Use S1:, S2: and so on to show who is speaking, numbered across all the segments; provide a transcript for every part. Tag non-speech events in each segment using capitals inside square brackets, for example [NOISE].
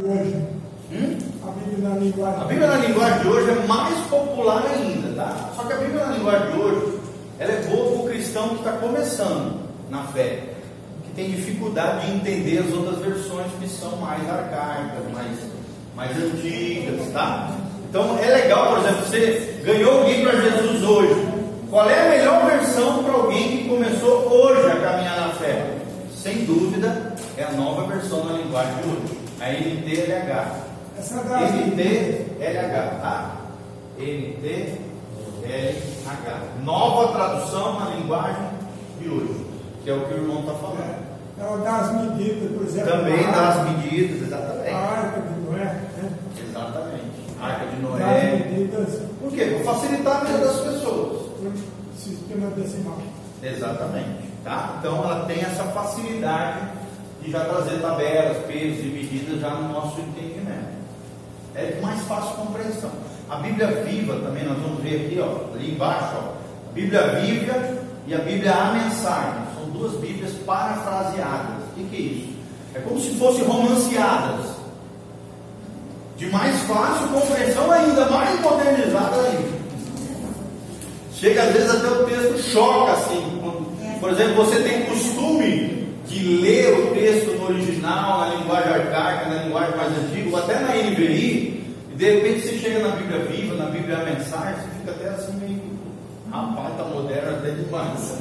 S1: Hoje,
S2: Hum?
S1: a Bíblia na linguagem.
S2: A Bíblia na linguagem de hoje é mais popular ainda, tá? Só que a Bíblia na linguagem de hoje, ela é boa para o cristão que está começando na fé, que tem dificuldade de entender as outras versões que são mais arcaicas, mais, mais antigas, tá? Então é legal, por exemplo, você ganhou alguém para Jesus hoje. Qual é a melhor versão para alguém que começou hoje a caminhar na fé? Sem dúvida, é a nova versão na linguagem de hoje, NTLH.
S1: Essa é
S2: NTLH, tá? NTLH. Nova tradução na linguagem de hoje, que é o que o irmão está falando.
S1: Ela dá as medidas, por exemplo.
S2: Também
S1: a
S2: dá
S1: arca-
S2: as medidas,
S1: A
S2: exatamente.
S1: arca de Noé, né?
S2: Exatamente. Arca de
S1: Dá as
S2: Noé.
S1: medidas
S2: Por quê? Para facilitar a vida das pessoas.
S1: sistema decimal.
S2: Exatamente. Tá? Então ela tem essa facilidade de já trazer tabelas, pesos e medidas já no nosso entendimento. É de mais fácil compreensão. A Bíblia viva também, nós vamos ver aqui, ó, ali embaixo, ó, a Bíblia viva e a Bíblia a mensagem. São duas Bíblias parafraseadas. O que, é isso? É como se fossem romanceadas. De mais fácil compreensão ainda, mais modernizada. Chega às vezes até o texto choca assim. Por exemplo, você tem costume de ler o texto no original, na linguagem arcaica, na linguagem mais antiga, ou até na NVI, e de repente você chega na Bíblia viva, na Bíblia a mensagem, você fica até assim meio. Rapaz, tá moderno até demais.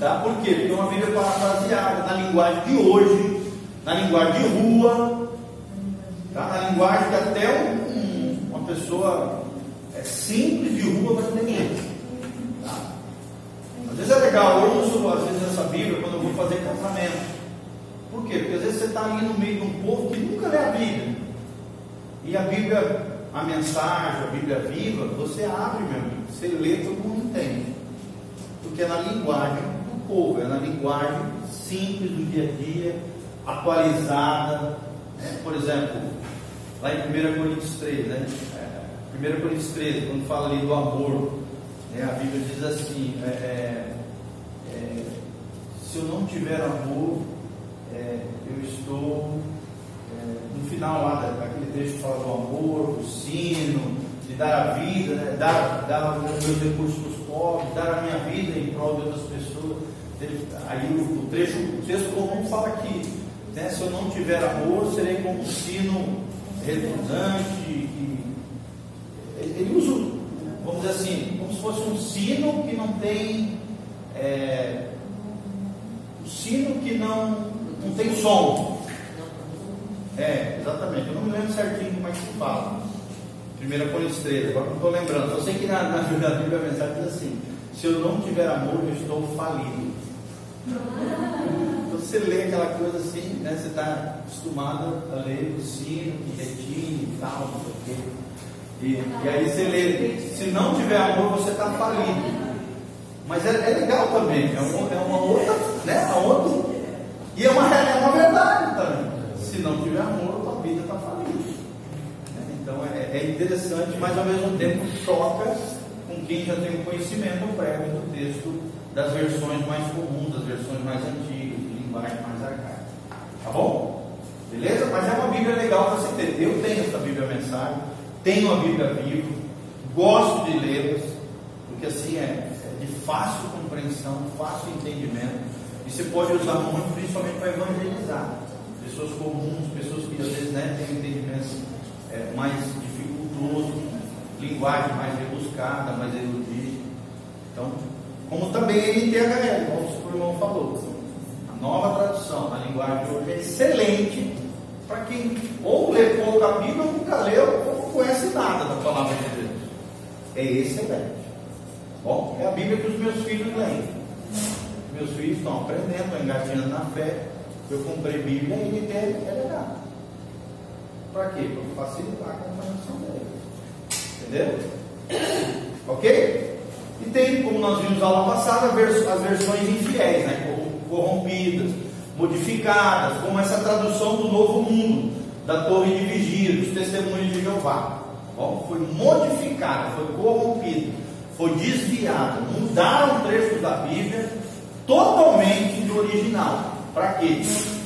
S2: Tá? Por quê? Porque é uma Bíblia parafraseada na linguagem de hoje, na linguagem de rua, tá? na linguagem que até um- um- uma pessoa é simples de rua vai entender. Tá? Às vezes é legal, eu uso às vezes essa Bíblia quando eu vou fazer casamento. Por quê? Porque às vezes você está ali no meio de um povo que nunca lê a Bíblia. E a Bíblia, a mensagem, a Bíblia viva, você abre, meu amigo. Você lê, todo mundo entende. Porque é na linguagem do povo, é na linguagem simples do dia a dia, atualizada. né? Por exemplo, lá em 1 Coríntios 3, né? É, 1 Coríntios 13, quando fala ali do amor, né? a Bíblia diz assim: é, é, é, se eu não tiver amor, é, eu estou é, no final lá da- daquele texto que fala do amor, do sino, de dar a vida, né? dar, dar os meus recursos para os pobres, dar a minha vida em prol de outras pessoas. Aí o, o trecho, o texto comum fala aqui, né? se eu não tiver amor, serei como um sino redundante. ele usa, vamos dizer assim, como se fosse um sino que não tem. É, um sino que não, não tem som. É, exatamente. Eu não me lembro certinho como é que se fala. 1 Coríntios 13, agora não estou lembrando. Eu sei que na, na Bíblia a mensagem diz assim: se eu não tiver amor, eu estou falido. Então, Você lê aquela coisa assim, né? Você está acostumado a ler o sino, que retine e tal, não sei o quê. E, e aí você lê, se não tiver amor, você está falido. Mas é, é legal também, é uma, é uma outra, né? A outra, e é uma, é uma verdade também. Se não tiver amor, a vida está falida. Então é, é interessante, mas ao mesmo tempo choca com quem já tem o conhecimento prévio do texto das versões mais comuns, das versões mais antigas, de linguagem mais arcaica. Tá bom? Beleza? Mas é uma Bíblia legal para você ter. Eu tenho essa Bíblia mensagem, tenho a Bíblia viva, gosto de lê-las, porque assim é, é de fácil compreensão, fácil entendimento, e você pode usar muito, principalmente para evangelizar. Pessoas comuns, pessoas que às vezes né, têm entendimento é, mais dificultoso, linguagem mais rebuscada, mais erudita. Então, como também NTHL, como o irmão falou. A nova tradução, a linguagem hoje é excelente para quem ou lê pouco a Bíblia, ou nunca leu, ou não conhece nada da palavra de Deus. É excelente. Bom, é a Bíblia que os meus filhos leem. Meus filhos estão aprendendo, estão engatinhando na fé. Eu comprei Bíblia e ele quer é legal. Para quê? Para facilitar a compreensão dele. Entendeu? Ok? E tem, como nós vimos aula passada, as versões infiéis, né? corrompidas, modificadas, como essa tradução do Novo Mundo, da Torre de Vigia, dos Testemunhos de Jeová. Bom, foi modificada, foi corrompida, foi desviada, mudaram trechos da Bíblia totalmente do original. Para quê?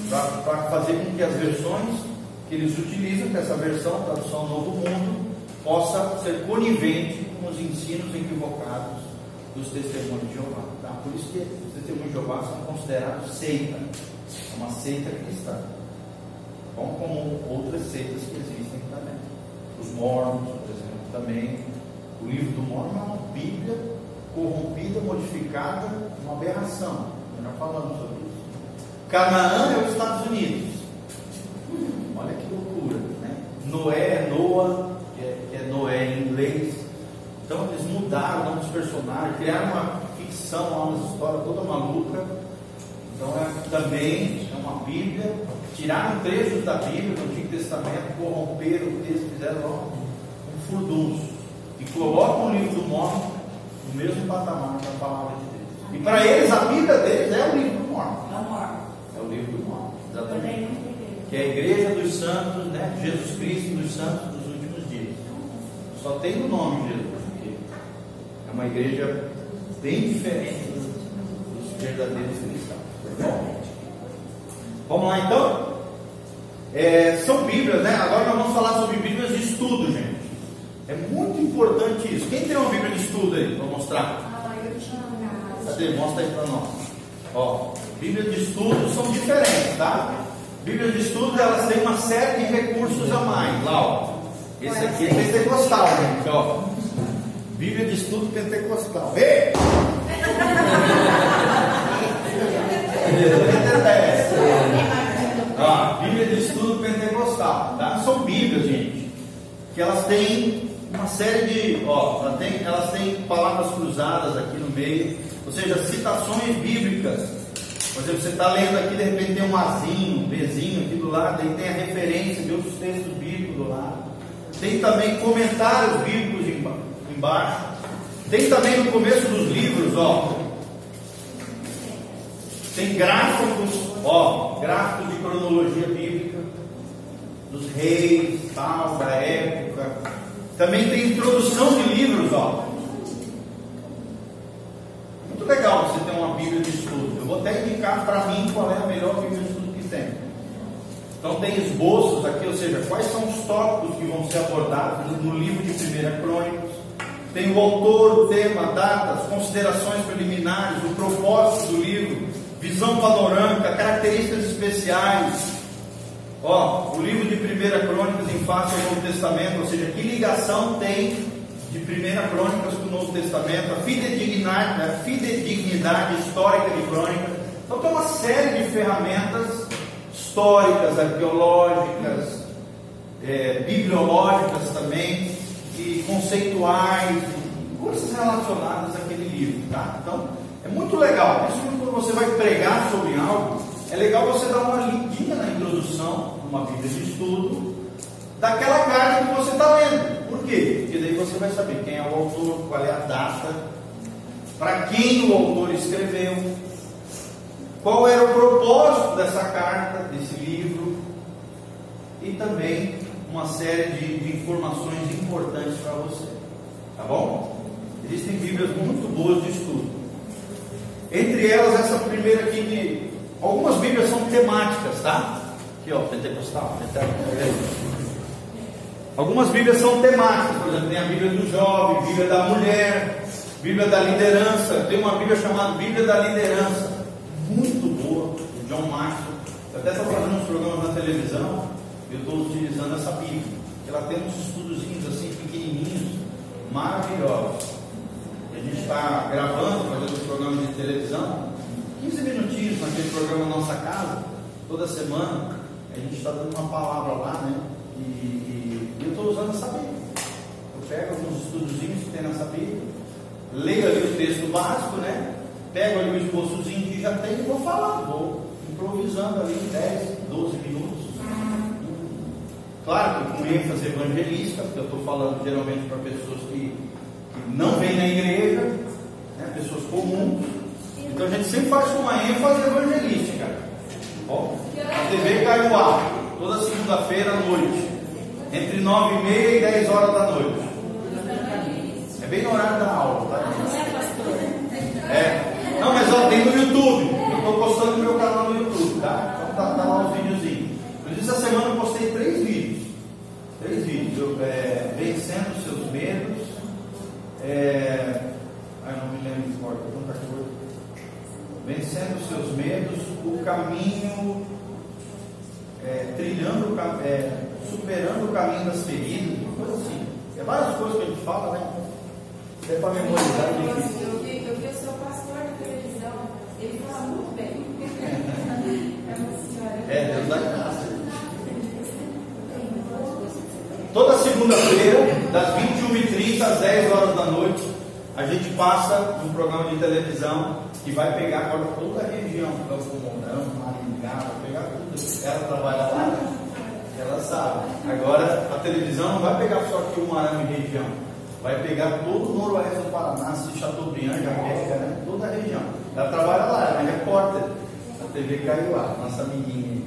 S2: Para fazer com que as versões que eles utilizam, que essa versão, tradução Novo Mundo, possa ser conivente com os ensinos equivocados dos testemunhos de Jeová. Tá? Por isso que os testemunhos de Jeová são considerados seita, é uma seita cristã. Bom, como outras seitas que existem também. Os mormons, por exemplo, também. O livro do Mormon é uma Bíblia corrompida, modificada, uma aberração. Nós já falamos sobre isso. Canaã é os Estados Unidos. Olha que loucura, né? Noé, Noah, que é, que é Noé em inglês. Então eles mudaram o nome dos personagens, criaram uma ficção, uma história toda maluca. Então é, também é uma Bíblia. Tiraram trechos da Bíblia do Antigo Testamento, corromperam o texto, fizeram um furdunço. E colocam o livro do Mormon no mesmo patamar da palavra de Deus. E para eles, a Bíblia deles é o livro do Mormon. É o livro do Mormon, exatamente. Que é a igreja dos santos, né? Jesus Cristo dos santos dos últimos dias. Só tem o nome de Jesus, porque é uma igreja bem diferente dos, verdadeiros cristãos. Bom, vamos lá então? É, são Bíblias, né? Agora nós vamos falar sobre Bíblias de estudo, gente. É muito importante isso. Quem tem uma Bíblia de estudo aí para mostrar? Cadê? Mostra aí para nós. Ó, Bíblias de estudo são diferentes, tá? Bíblias de estudo elas têm uma série de recursos a mais. Lá, ó. Esse aqui é pentecostal, gente, ó. Bíblia de estudo pentecostal. Ei! Ó, Bíblia de estudo pentecostal, tá? São Bíblias, gente, que elas têm uma série de, ó, elas têm, elas têm palavras cruzadas aqui no meio, ou seja, citações bíblicas. Por exemplo, você está lendo aqui, de repente tem um Azinho, um Bzinho aqui do lado, aí tem a referência de outros textos bíblicos do lado. Tem também comentários bíblicos embaixo. Tem também no começo dos livros, ó. Tem gráficos, ó, gráficos de cronologia bíblica, dos reis, tal, da época. Também tem introdução de livros, ó. Muito legal você ter uma Bíblia de estudo. Eu vou até indicar para mim qual é a melhor Bíblia de estudo que tem. Então tem esboços aqui, ou seja, quais são os tópicos que vão ser abordados no livro de 1 Crônicas. Tem o autor, o tema, datas, considerações preliminares, o propósito do livro, visão panorâmica, características especiais. Ó, o livro de 1 Crônicas em face ao Novo Testamento, ou seja, que ligação tem de 1 Crônicas com o Novo Testamento, a fidedignidade, a fidedignidade histórica de Crônicas. Então tem uma série de ferramentas históricas, arqueológicas, é, bibliológicas também, e conceituais, coisas relacionadas àquele livro, tá? Então, é muito legal, principalmente quando você vai pregar sobre algo, é legal você dar uma lidinha na introdução, numa Bíblia de estudo, daquela carta que você está lendo. Por quê? Porque daí você vai saber quem é o autor, qual é a data, para quem o autor escreveu, qual era o propósito dessa carta, desse livro, e também uma série de, de informações importantes para você. Tá bom? Existem Bíblias muito boas de estudo. Entre elas, essa primeira aqui, que algumas Bíblias são temáticas, tá? Aqui, ó, pentecostal, pentecostal. Algumas Bíblias são temáticas, por exemplo, tem a Bíblia do jovem, Bíblia da mulher, Bíblia da liderança. Tem uma Bíblia chamada Bíblia da liderança, muito boa, de John Maxwell. Eu até estou fazendo uns programas na televisão, eu estou utilizando essa Bíblia. Ela tem uns estudozinhos assim, pequenininhos, maravilhosos. A gente está gravando, fazendo os programas de televisão, 15 minutinhos naquele programa Nossa Casa, toda semana. A gente está dando uma palavra lá, né? E, e eu estou usando essa Bíblia. Eu pego alguns estudozinhos que tem nessa Bíblia, leio ali o texto básico, né? Pego ali o esboçozinho que já tem e vou falando, vou improvisando ali em 10, 12 minutos. Claro que com ênfase evangelística, porque eu estou falando geralmente para pessoas que, que não vêm na igreja, né? pessoas comuns. Então a gente sempre faz uma ênfase evangelística. Ó, a TV Caiuá, toda segunda-feira à noite, entre 9 e meia e 10 horas da noite. É bem no horário da aula, tá? É. Não, mas ó, tem no YouTube. Eu estou postando no meu canal no YouTube, tá? Então tá, tá lá os videozinhos. disse essa semana eu postei três vídeos. Três vídeos. Eu, é, vencendo seus medos. É... Ai, não me lembro de é tanta coisa os seus medos, o caminho, é, trilhando, é, superando o caminho das feridas, uma coisa assim. É várias coisas que a gente fala, né? É para memorizar.
S3: Eu vi, eu vi o seu pastor de televisão, ele fala muito bem. [LAUGHS] É uma senhora.
S2: É, Deus dá graça. Toda segunda-feira, das 21h30 às 10 horas da noite, a gente passa um programa de televisão que vai pegar agora toda a região, Campo Mourão, Maringá, vai pegar tudo. Ela trabalha lá, ela sabe. Agora a televisão não vai pegar só aqui o Maranhão e região, vai pegar todo o noroeste do Paraná, se Chateaubriand pega, né? toda a região. Ela trabalha lá, ela é repórter da TV Caiuá, nossa amiguinha.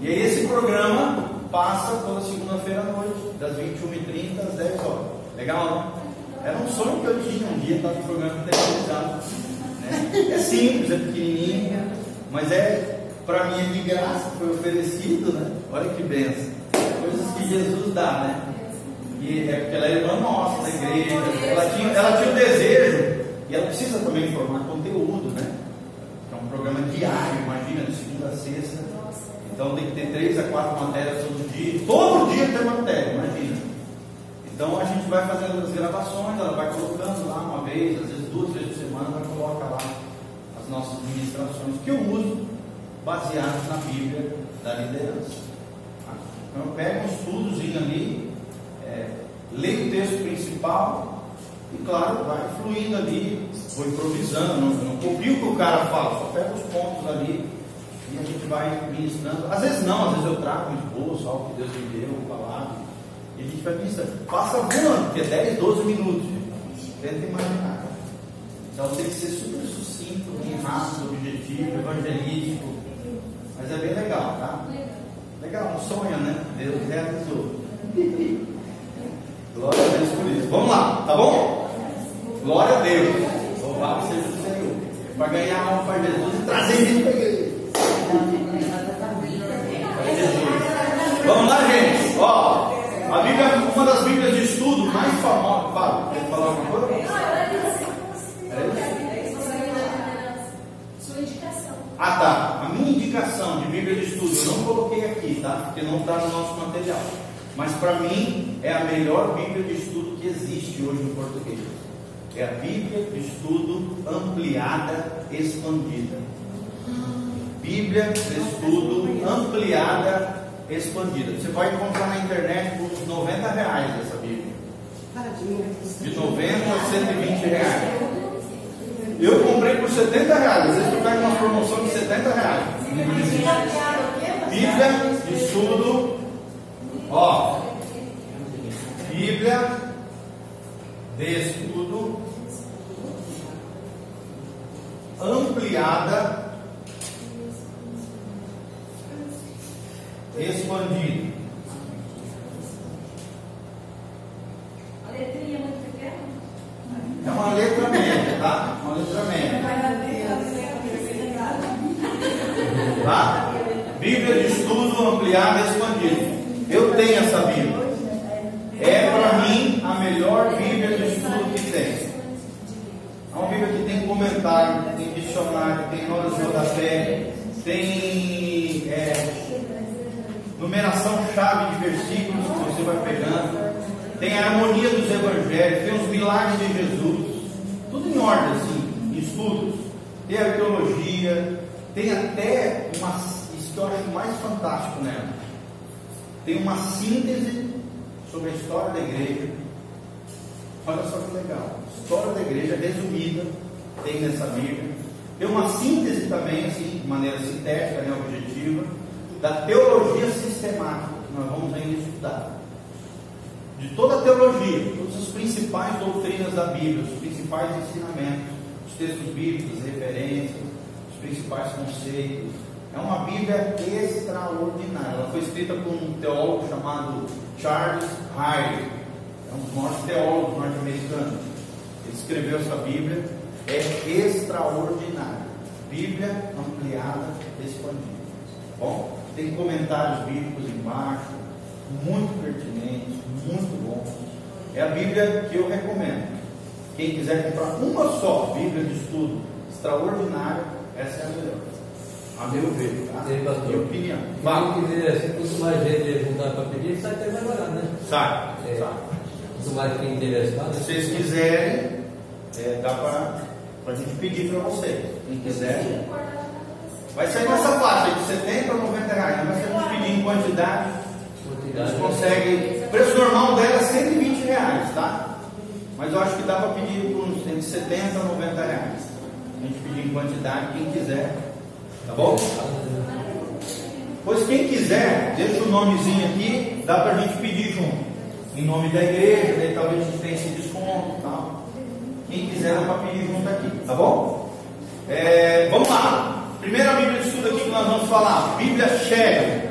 S2: E aí esse programa passa toda segunda-feira à noite, das 21h30 às 10 horas. Legal, né? Era um sonho que eu tinha um dia estar no programa de televisão. Né? É simples, é pequenininho, mas é, para mim, é de graça, foi oferecido, né? Olha que benção. Coisas que Jesus dá, né? E é porque ela é irmã nossa da igreja. Ela tinha, ela tinha o desejo, e ela precisa também formar conteúdo, né? É um programa diário, imagina, de segunda a sexta. Então tem que ter três a quatro matérias. Todo dia tem matéria, imagina. Então a gente vai fazendo as gravações, ela vai colocando lá uma vez, às vezes duas vezes por semana, ela coloca lá as nossas ministrações que eu uso baseadas na Bíblia da liderança. Então eu pego um estudozinho ali, é, leio o texto principal e claro, vai fluindo ali, vou improvisando, não, não copio o que o cara fala, só pego os pontos ali e a gente vai ministrando. Às vezes não, às vezes eu trago um esboço, algo que Deus me deu, palavra. E a gente vai ministrando. Passa voando, porque é 10, 12 minutos. Tenta imaginar. Então tem que ser super sucinto, bem rápido, objetivo, evangelístico. Mas é bem legal, tá? Legal, um sonho, né? Deus realizou. [LAUGHS] Glória a Deus por isso. Vamos lá, tá bom? Glória a Deus. Louvado seja o Senhor. Para ganhar alma para Jesus e trazer gente para a igreja. Vamos lá, gente. Ó, a Bíblia, uma das Bíblias de estudo mais famosas. Fala, quer falar alguma coisa?
S3: Sua indicação.
S2: Ah, tá. A minha indicação de Bíblia de estudo eu não coloquei aqui, tá? Porque não está no nosso material. Mas para mim é a melhor Bíblia de estudo que existe hoje no português. É a Bíblia de estudo ampliada, expandida. Bíblia de estudo ampliada, expandida. Você vai encontrar na internet por uns 90 reais essa Bíblia. De 90 a 120 reais. Eu comprei por 70 reais. Às vezes tu pega uma promoção de 70 reais. Bíblia de estudo. Ó. Bíblia de estudo ampliada expandido.
S3: A letrinha é muito pequena?
S2: É uma letra média, tá? Uma letra média. Tá? Bíblia de estudo ampliada e expandida. Eu tenho essa Bíblia. É para mim a melhor Bíblia de estudo que tem. É uma Bíblia que tem comentário, tem dicionário, tem notas de rodapé, tem é, numeração chave de versículos que você vai pegando, tem a harmonia dos evangelhos, tem os milagres de Jesus, tudo em ordem, assim, em estudos, tem arqueologia, tem até uma, acho mais fantástico nela, tem uma síntese sobre a história da igreja. Olha só que legal, história da igreja resumida, tem nessa Bíblia. Tem uma síntese também, assim, de maneira sintética, né, objetiva, da teologia sistemática, que nós vamos ainda estudar. De toda a teologia, todas as principais doutrinas da Bíblia, os principais ensinamentos, os textos bíblicos, as referências, os principais conceitos. É uma Bíblia extraordinária. Ela foi escrita por um teólogo chamado Charles Hyde, é um dos maiores teólogos norte-americanos. Ele escreveu essa Bíblia, é extraordinária. Bíblia ampliada, expandida. Bom, tem comentários bíblicos embaixo, muito pertinentes, muito bons. É a Bíblia que eu recomendo. Quem quiser comprar uma só Bíblia de estudo extraordinária, Essa é a melhor. A meu ver, tá?
S4: Sim, pastor.
S2: Minha opinião.
S4: Quem quiser, assim, quanto mais gente juntar para pedir, sai até mais barato, né?
S2: Sai,
S4: É.
S2: sai.
S4: Quanto mais quem interessado,
S2: Se vocês quiserem, é, dá para a gente pedir para vocês. Quem quiser. Vai sair nessa faixa de 70 a 90 reais. Mas se a gente pedir em quantidade, a
S4: quantidade.
S2: gente consegue. O preço normal dela é 120 reais, tá? Mas eu acho que dá para pedir por uns entre 70 a 90 reais. A gente pedir em quantidade, quem quiser. Tá bom? Pois quem quiser, deixa o nomezinho aqui, dá para a gente pedir junto. Em nome da igreja, daí talvez a gente tenha esse desconto e tal. Quem quiser dá para pedir junto aqui, tá bom? É, vamos lá. Primeira Bíblia de estudo aqui que nós vamos falar, Bíblia Shelley,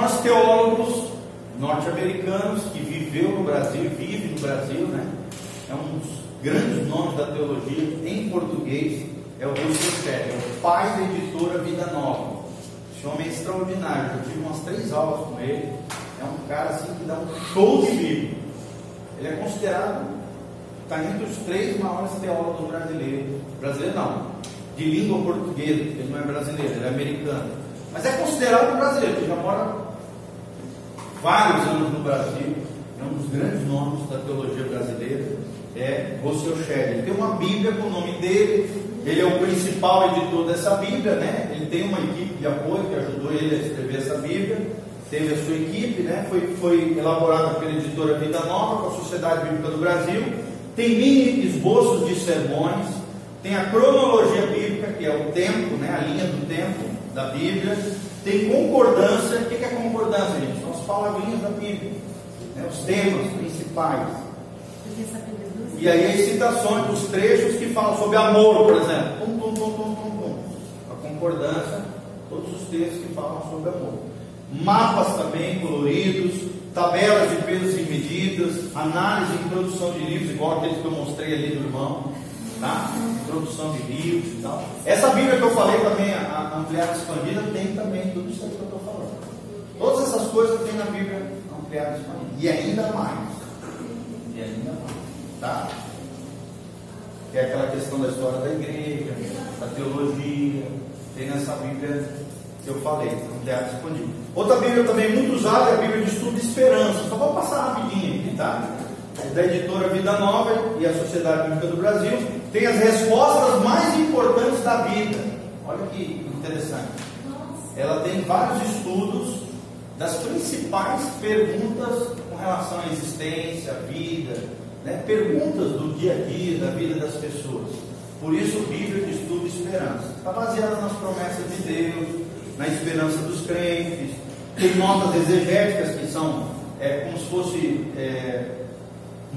S2: maiores teólogos norte-americanos que viveu no Brasil, vive no Brasil, né? É um dos grandes nomes da teologia em português, é o Russell Shelley, é o pai da editora Vida Nova. Esse homem é extraordinário, eu tive umas três aulas com ele. É um cara assim que dá um show de Bíblia. Ele é considerado, está entre os três maiores teólogos brasileiros. Brasileiro não, de língua portuguesa, ele não é brasileiro, ele é americano. Mas é considerado brasileiro, ele já mora vários anos no Brasil. É um dos grandes nomes da teologia brasileira. É Rossel Shelley. Tem uma Bíblia com o nome dele. Ele é o principal editor dessa Bíblia, né? Ele tem uma equipe de apoio que ajudou ele a escrever essa Bíblia. Teve a sua equipe, né? Foi, foi elaborada pela editora Vida Nova, com a Sociedade Bíblica do Brasil. Tem mini esboços de sermões. Tem a cronologia bíblica, que é o tempo, né? A linha do tempo da Bíblia. Tem concordância. O que é concordância, gente? Palavrinhas da Bíblia, né? os temas principais. E aí as citações dos trechos que falam sobre amor, por exemplo. Pum, pum, pum, pum, pum, pum. A concordância, todos os textos que falam sobre amor. Mapas também coloridos, tabelas de pesos e medidas, análise e introdução de livros, igual aqueles que eu mostrei ali do irmão. Tá? Introdução de livros e tal. Essa Bíblia que eu falei também, a ampliada expandida, tem também tudo isso que eu estou falando. Todas essas coisas tem na Bíblia ampliada expandida. E ainda mais. E ainda mais. Tá? Que é aquela questão da história da igreja, da teologia, tem nessa Bíblia que eu falei, ampliada expandida. Outra Bíblia também muito usada é a Bíblia de Estudo de Esperança. Só vou passar rapidinho aqui, tá? É da editora Vida Nova e a Sociedade Bíblica do Brasil. Tem as respostas mais importantes da vida. Olha que interessante. Ela tem vários estudos das principais perguntas com relação à existência, à vida, né? perguntas do dia a dia, da vida das pessoas. Por isso, Bíblia de Estudo e Esperança. Está baseada nas promessas de Deus, na esperança dos crentes. Tem notas exegéticas que são é, como se fosse é,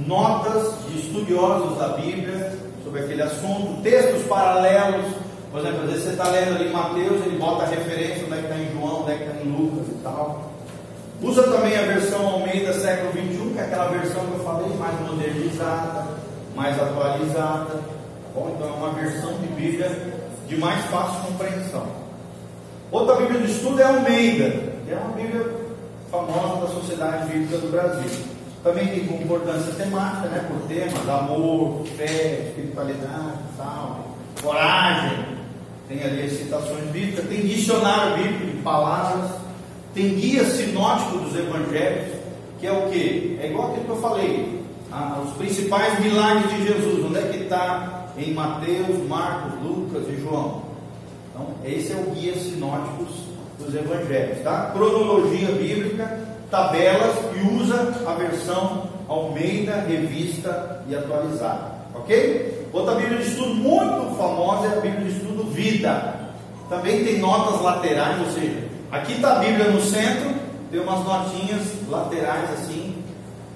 S2: notas de estudiosos da Bíblia sobre aquele assunto, textos paralelos. Por exemplo, às vezes você está lendo ali Mateus, ele bota a referência onde é que está em João, onde é que está em Lucas e tal. Usa também a versão Almeida século XXI, que é aquela versão que eu falei, mais modernizada, mais atualizada. Tá bom? Então é uma versão de Bíblia de mais fácil compreensão. Outra Bíblia de estudo é a Almeida, que é uma Bíblia famosa da Sociedade Bíblica do Brasil. Também tem concordância temática, né, por temas, amor, fé, espiritualidade tal, coragem. Tem ali as citações bíblicas, tem dicionário bíblico de palavras, tem guia sinótico dos evangelhos, que é o que? É igual aquilo que eu falei, ah, os principais milagres de Jesus, onde é que está em Mateus, Marcos, Lucas e João. Então, esse é o guia sinóticos dos evangelhos, tá? Cronologia bíblica, tabelas e usa a versão Almeida, revista e atualizada, ok? Outra Bíblia de estudo muito famosa é a Bíblia de estudo Vida. Também tem notas laterais, ou seja, aqui está a Bíblia no centro, tem umas notinhas laterais assim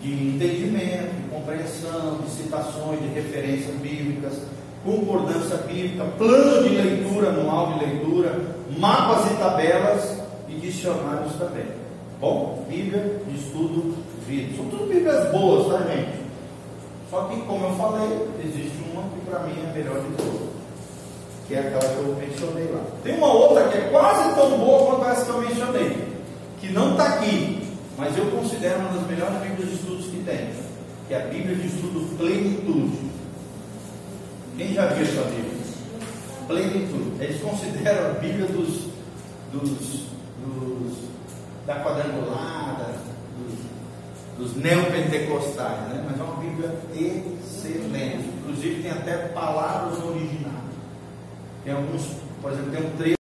S2: de entendimento, de compreensão, de citações, de referências bíblicas, concordância bíblica, plano de leitura, anual de leitura, mapas e tabelas e dicionários também. Bom, Bíblia de estudo vida. São tudo Bíblias boas, tá gente? Só que, como eu falei, existe uma que para mim é melhor de todas, que é aquela que eu mencionei lá. Tem uma outra que é quase tão boa quanto essa que eu mencionei, que não está aqui, mas eu considero uma das melhores Bíblias de estudos que tem, que é a Bíblia de estudo Plenitude. Quem já viu essa Bíblia? plenitude. Eles consideram a Bíblia dos, dos, dos da quadrangulada, dos, dos neopentecostais, né? mas é uma Bíblia excelente. Inclusive tem até palavras originais. Tem alguns, por exemplo, tem um trecho.